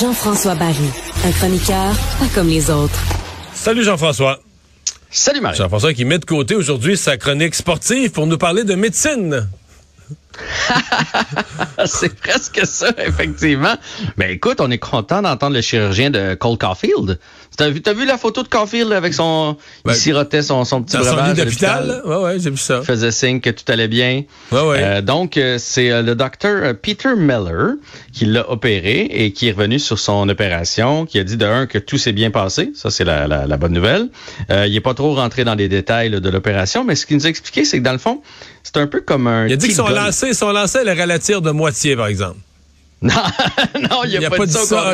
Jean-François Barry, un chroniqueur pas comme les autres. Salut Jean-François. Salut Marie. Jean-François qui met de côté aujourd'hui sa chronique sportive pour nous parler de médecine. c'est presque ça, effectivement. Mais écoute, on est content d'entendre le chirurgien de Cole Caulfield. T'as vu, t'as vu la photo de Caulfield avec son, Ben, il sirotait son, son petit breuvage à l'hôpital? Ouais, ouais, j'ai vu ça. Il faisait signe que tout allait bien. Ouais, ouais. Euh, donc, euh, c'est euh, le docteur Peter Miller qui l'a opéré et qui est revenu sur son opération, qui a dit de un que tout s'est bien passé. Ça, c'est la, la, la bonne nouvelle. Euh, il est pas trop rentré dans les détails là, de l'opération, mais ce qu'il nous a expliqué, c'est que dans le fond, c'est un peu comme un. Il a dit que petit son golf. Lancé, son lancé allait ralentir de moitié, par exemple. Non, non, il a, pas, dit ça.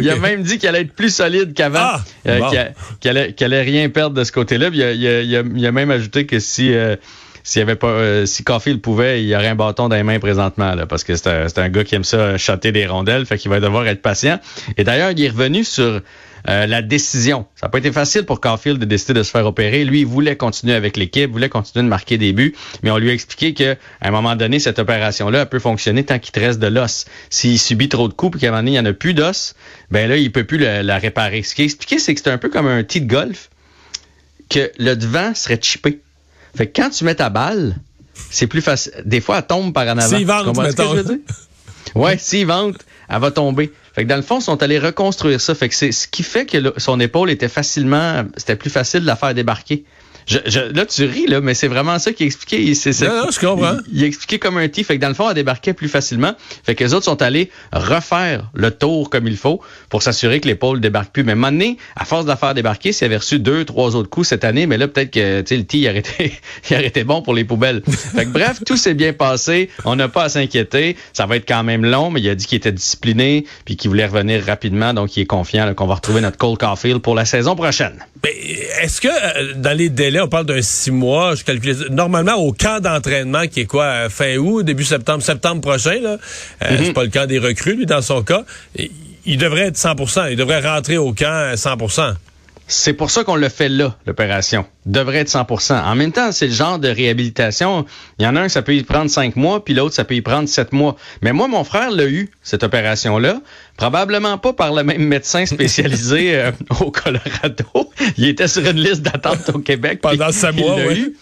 Il a même dit qu'il allait être plus solide qu'avant, Ah, euh, bon. qu'il allait, rien perdre de ce côté-là. Il a, il a- il a- il a même ajouté que si euh, s'il avait pas, euh, si Caulfield pouvait, il y aurait un bâton dans les mains présentement, là, parce que c'est un, un gars qui aime ça chatter des rondelles, fait qu'il va devoir être patient. Et d'ailleurs, il est revenu sur euh, la décision. Ça n'a pas été facile pour Caulfield de décider de se faire opérer. Lui, il voulait continuer avec l'équipe, voulait continuer de marquer des buts, mais on lui a expliqué que à un moment donné, cette opération-là elle peut fonctionner tant qu'il te reste de l'os. S'il subit trop de coups et qu'à un moment donné, il n'y en a plus d'os, ben là, il peut plus le- la réparer. Ce qui est expliqué, c'est que c'est un peu comme un tee de golf, que le devant serait chippé. Fait que quand tu mets ta balle, c'est plus facile. Des fois, elle tombe par en avant. S'il Tu vente, comprends ce que je veux dire? Ouais, s'il vente, elle va tomber. Fait que dans le fond, ils sont allés reconstruire ça. Fait que c'est ce qui fait que son épaule était facilement, c'était plus facile de la faire débarquer. Je, je- là, tu ris, là, mais c'est vraiment ça qui est expliqué. Il- c'est- c'est- Non, non, je comprends. Il, il expliqué comme un T. Fait que dans le fond, elle débarquait plus facilement. Fait que les autres sont allés refaire le tour comme il faut pour s'assurer que l'épaule débarque plus. Mais donné, à force de la faire débarquer, s'il avait reçu deux, trois autres coups cette année, mais là, peut-être que, tu sais, le T, il aurait été, il aurait été bon pour les poubelles. Fait que bref, tout s'est bien passé. On n'a pas à s'inquiéter. Ça va être quand même long, mais il a dit qu'il était discipliné puis qu'il voulait revenir rapidement. Donc, il est confiant là, qu'on va retrouver notre Cole Caulfield pour la saison prochaine. Mais est-ce que euh, dans les délais, on parle d'un six mois, je calculais normalement au camp d'entraînement qui est quoi, euh, fin août, début septembre, septembre prochain, là, euh, c'est pas le camp des recrues, lui, dans son cas, il devrait être 100% il devrait rentrer au camp à 100 C'est pour ça qu'on le fait là, l'opération. Devrait être 100% En même temps, c'est le genre de réhabilitation. Il y en a un, ça peut y prendre cinq mois, puis l'autre, ça peut y prendre sept mois. Mais moi, mon frère l'a eu, cette opération-là. Probablement pas par le même médecin spécialisé euh, au Colorado. Il était sur une liste d'attente au Québec. Pendant sept mois, l'a oui. eu.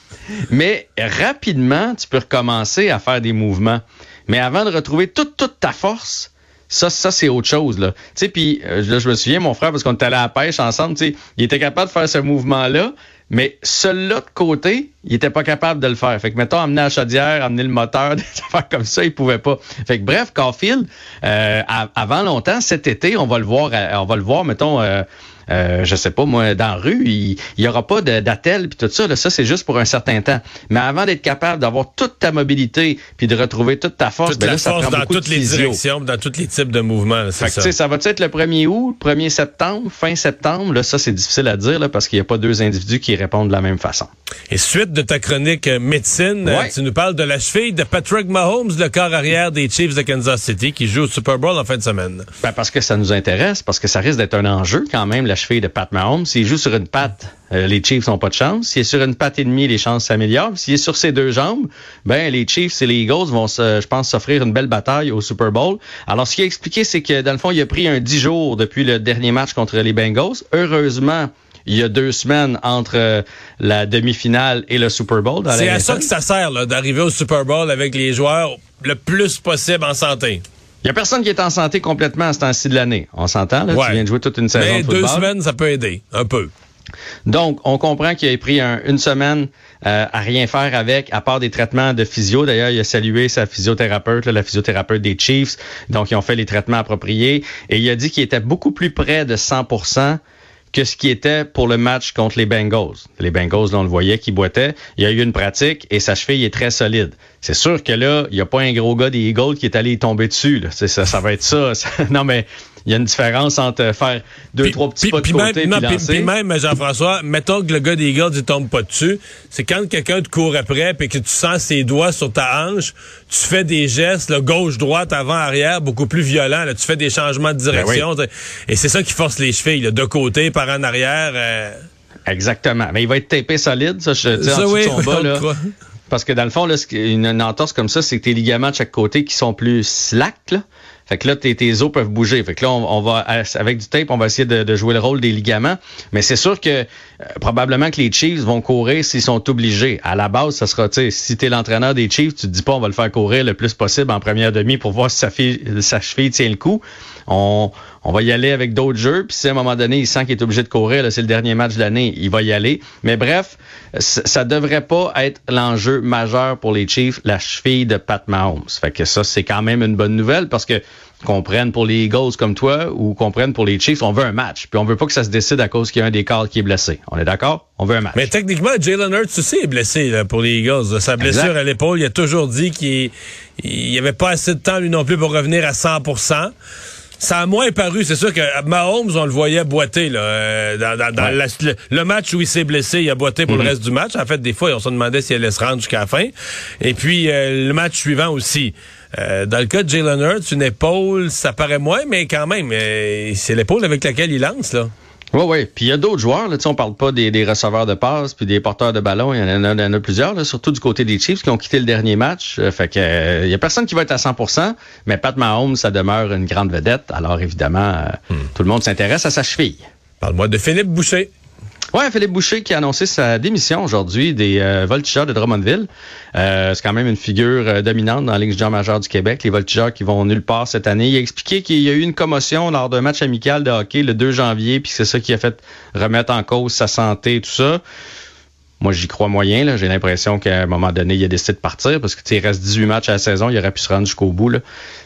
Mais rapidement, tu peux recommencer à faire des mouvements. Mais avant de retrouver toute, toute ta force, ça, ça c'est autre chose. Là. Puis euh, là, je me souviens, mon frère, parce qu'on était allé à la pêche ensemble, il était capable de faire ce mouvement-là, mais celui-là de côté, il était pas capable de le faire. Fait que, mettons, amener la chaudière, amener le moteur, des affaires comme ça, il pouvait pas. Fait que, bref, Caulfield, euh, avant longtemps, cet été, on va le voir, à- on va le voir, mettons, euh, euh, je sais pas, moi, dans la rue, il n'y aura pas de- d'attel puis tout ça. Là, ça, c'est juste pour un certain temps. Mais avant d'être capable d'avoir toute ta mobilité puis de retrouver toute ta force, Toute ben la là, ça force prend dans toutes les physio. directions, dans tous les types de mouvements, là, c'est Fait que, tu ça. sais, ça va être le 1er août, 1er septembre, fin septembre? Là, ça, c'est difficile à dire là, parce qu'il n'y a pas deux individus qui répondent de la même façon. Et suite de ta chronique euh, médecine, euh, Ouais. tu nous parles de la cheville de Patrick Mahomes, le corps arrière des Chiefs de Kansas City, qui joue au Super Bowl en fin de semaine. Ben, parce que ça nous intéresse, parce que ça risque d'être un enjeu quand même, la cheville de Pat Mahomes. S'il joue sur une patte, euh, les Chiefs n'ont pas de chance. S'il est sur une patte et demie, les chances s'améliorent. S'il est sur ses deux jambes, ben les Chiefs et les Eagles vont, se, je pense, s'offrir une belle bataille au Super Bowl. Alors, ce qu'il a expliqué, c'est que dans le fond, il a pris un 10 jours depuis le dernier match contre les Bengals. Heureusement, il y a deux semaines entre euh, la demi-finale et le Super Bowl. C'est à ça que ça sert, d'arriver au Super Bowl avec les joueurs le plus possible en santé. Il y a personne qui est en santé complètement à ce temps-ci de l'année. On s'entend, là? Tu viens de jouer toute une saison Mais de football. deux semaines, ça peut aider, un peu. Donc, on comprend qu'il a pris une semaine euh, à rien faire avec, à part des traitements de physio. D'ailleurs, il a salué sa physiothérapeute, la physiothérapeute des Chiefs. Donc, ils ont fait les traitements appropriés. Et il a dit qu'il était beaucoup plus près de 100 que ce qui était pour le match contre les Bengals. Les Bengals, là, on le voyait qui boitait. Il y a eu une pratique et sa cheville est très solide. C'est sûr que là, il n'y a pas un gros gars des Eagles qui est allé tomber dessus. Là. Ça, ça va être ça. non, mais il y a une différence entre faire deux, trois petits pas de côté même, puis même, Jean-François, mettons que le gars des Eagles, il tombe pas dessus. C'est quand quelqu'un te court après puis que tu sens ses doigts sur ta hanche, tu fais des gestes, le gauche, droite, avant, arrière, beaucoup plus violents. Là. Tu fais des changements de direction. Ben et c'est ça qui force les chevilles, là, de côté, par en arrière. Euh. Exactement. Mais il va être tapé solide, ça, je dis, en oui, son bas, là. Parce que dans le fond, là, une, une entorse comme ça, c'est tes ligaments de chaque côté qui sont plus slack. Là. Fait que là, tes, tes os peuvent bouger. Fait que là, on, va avec du tape, on va essayer de, jouer le rôle des ligaments. Mais c'est sûr que euh, probablement que les Chiefs vont courir s'ils sont obligés. À la base, ça sera, tu sais, si t'es l'entraîneur des Chiefs, tu te dis pas on va le faire courir le plus possible en première demi pour voir si sa, fille, sa cheville tient le coup. On, on va y aller avec d'autres jeux. Puis si à un moment donné, il sent qu'il est obligé de courir, c'est le dernier match de l'année, il va y aller. Mais bref, ça devrait pas être l'enjeu majeur pour les Chiefs, la cheville de Pat Mahomes. Fait que ça, c'est quand même une bonne nouvelle parce que qu'on prenne pour les Eagles comme toi ou qu'on prenne pour les Chiefs, on veut un match. Puis on veut pas que ça se décide à cause qu'il y a un des cadres qui est blessé. On est d'accord? On veut un match. Mais techniquement, Jalen Hurts aussi est blessé pour les Eagles. Sa blessure à l'épaule, il a toujours dit qu'il n'y avait pas assez de temps lui non plus pour revenir à 100 ça a moins paru. C'est sûr que Mahomes, on le voyait boiter là, euh, dans, le, match où il s'est blessé, il a boité pour le mhm. reste du match. En fait, des fois, on se demandait s'il allait se rendre jusqu'à la fin. Et puis, euh, le match suivant aussi. Euh, dans le cas de Jalen Hurts, une épaule, ça paraît moins, mais quand même, euh, c'est l'épaule avec laquelle il lance, là. Oui, oui. Puis il y a d'autres joueurs. Là, on parle pas des, receveurs de passes puis des porteurs de ballon. Il y en a, plusieurs, surtout du côté des Chiefs qui ont quitté le dernier match. Euh, fait que il y a personne qui va être à 100% mais Pat Mahomes, ça demeure une grande vedette. Alors évidemment, hmm. tout le monde s'intéresse à sa cheville. Parle-moi de Philippe Boucher. Ouais, Philippe Boucher qui a annoncé sa démission aujourd'hui des euh, voltigeurs de Drummondville. Euh, c'est quand même une figure euh, dominante dans la Ligue majeure du Québec. Les voltigeurs qui vont nulle part cette année. Il a expliqué qu'il y a eu une commotion lors d'un match amical de hockey le 2 janvier, puis c'est ça qui a fait remettre en cause sa santé et tout ça. Moi, j'y crois moyen. J'ai l'impression qu'à un moment donné, il a décidé de partir parce que il reste 18 matchs à la saison. Il aurait pu se rendre jusqu'au bout. Là.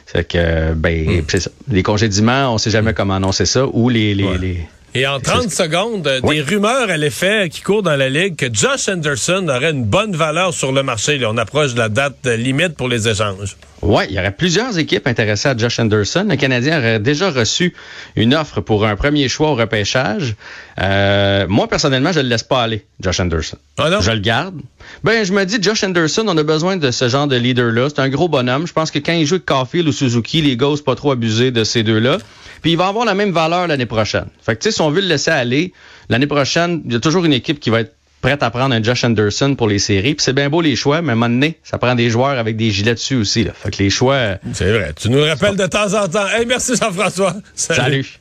C'est que ben, hmm. ça. les congédiements, on sait jamais comment annoncer ça. Ou les, les, les et en 30 secondes, euh, des rumeurs à l'effet qui courent dans la Ligue que Josh Anderson aurait une bonne valeur sur le marché. on approche de la date limite pour les échanges. Oui, il y aurait plusieurs équipes intéressées à Josh Anderson. Le Canadien aurait déjà reçu une offre pour un premier choix au repêchage. Euh, moi, personnellement, je ne le laisse pas aller, Josh Anderson. Ah je le garde. Ben, je me dis, Josh Anderson, on a besoin de ce genre de leader-là. C'est un gros bonhomme. Je pense que quand il joue avec Caulfield ou Suzuki, les gars, pas trop abusé de ces deux-là. Puis il va avoir la même valeur l'année prochaine. Fait que, tu sais, si on veut le laisser aller, l'année prochaine, il y a toujours une équipe qui va être prête à prendre un Josh Anderson pour les séries. Puis c'est bien beau les choix, mais à un moment donné, ça prend des joueurs avec des gilets dessus aussi. Là. Fait que les choix... C'est vrai. Tu nous rappelles de temps en temps. Hey, merci Jean-François. Salut.